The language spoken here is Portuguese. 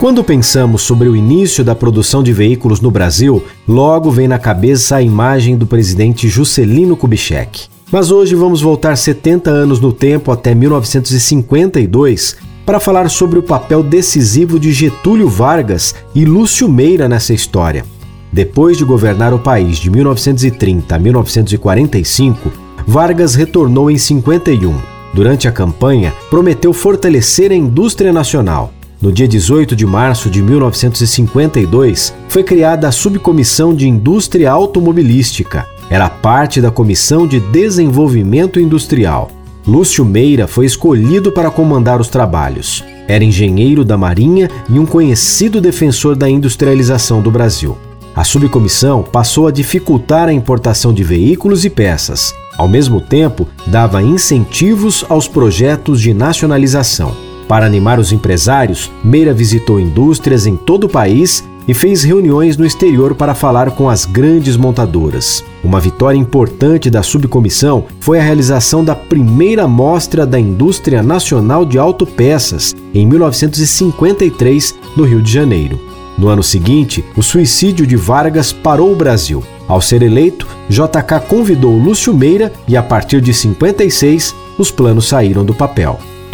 Quando pensamos sobre o início da produção de veículos no Brasil, logo vem na cabeça a imagem do presidente Juscelino Kubitschek. Mas hoje vamos voltar 70 anos no tempo até 1952 para falar sobre o papel decisivo de Getúlio Vargas e Lúcio Meira nessa história. Depois de governar o país de 1930 a 1945, Vargas retornou em 51. Durante a campanha, prometeu fortalecer a indústria nacional. No dia 18 de março de 1952, foi criada a Subcomissão de Indústria Automobilística. Era parte da Comissão de Desenvolvimento Industrial. Lúcio Meira foi escolhido para comandar os trabalhos. Era engenheiro da Marinha e um conhecido defensor da industrialização do Brasil. A subcomissão passou a dificultar a importação de veículos e peças. Ao mesmo tempo, dava incentivos aos projetos de nacionalização. Para animar os empresários, Meira visitou indústrias em todo o país e fez reuniões no exterior para falar com as grandes montadoras. Uma vitória importante da subcomissão foi a realização da primeira mostra da Indústria Nacional de Autopeças, em 1953, no Rio de Janeiro. No ano seguinte, o suicídio de Vargas parou o Brasil. Ao ser eleito, JK convidou Lúcio Meira e, a partir de 56, os planos saíram do papel.